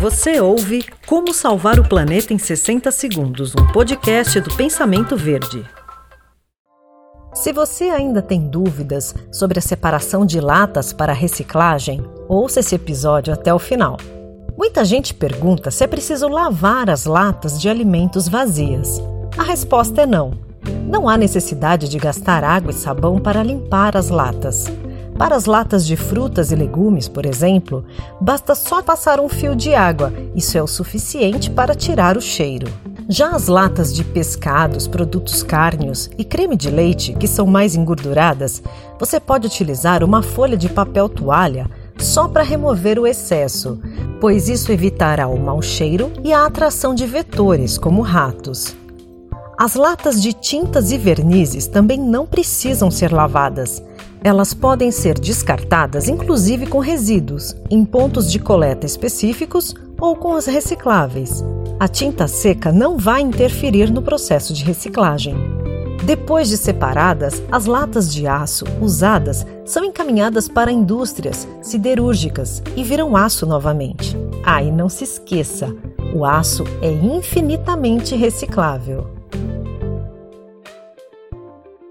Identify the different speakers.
Speaker 1: Você ouve Como Salvar o Planeta em 60 Segundos, um podcast do Pensamento Verde. Se você ainda tem dúvidas sobre a separação de latas para reciclagem, ouça esse episódio até o final. Muita gente pergunta se é preciso lavar as latas de alimentos vazias. A resposta é não. Não há necessidade de gastar água e sabão para limpar as latas. Para as latas de frutas e legumes, por exemplo, basta só passar um fio de água. Isso é o suficiente para tirar o cheiro. Já as latas de pescados, produtos cárneos e creme de leite, que são mais engorduradas, você pode utilizar uma folha de papel toalha só para remover o excesso, pois isso evitará o mau cheiro e a atração de vetores, como ratos. As latas de tintas e vernizes também não precisam ser lavadas. Elas podem ser descartadas, inclusive com resíduos, em pontos de coleta específicos ou com as recicláveis. A tinta seca não vai interferir no processo de reciclagem. Depois de separadas, as latas de aço usadas são encaminhadas para indústrias siderúrgicas e viram aço novamente. Ah, e não se esqueça, o aço é infinitamente reciclável.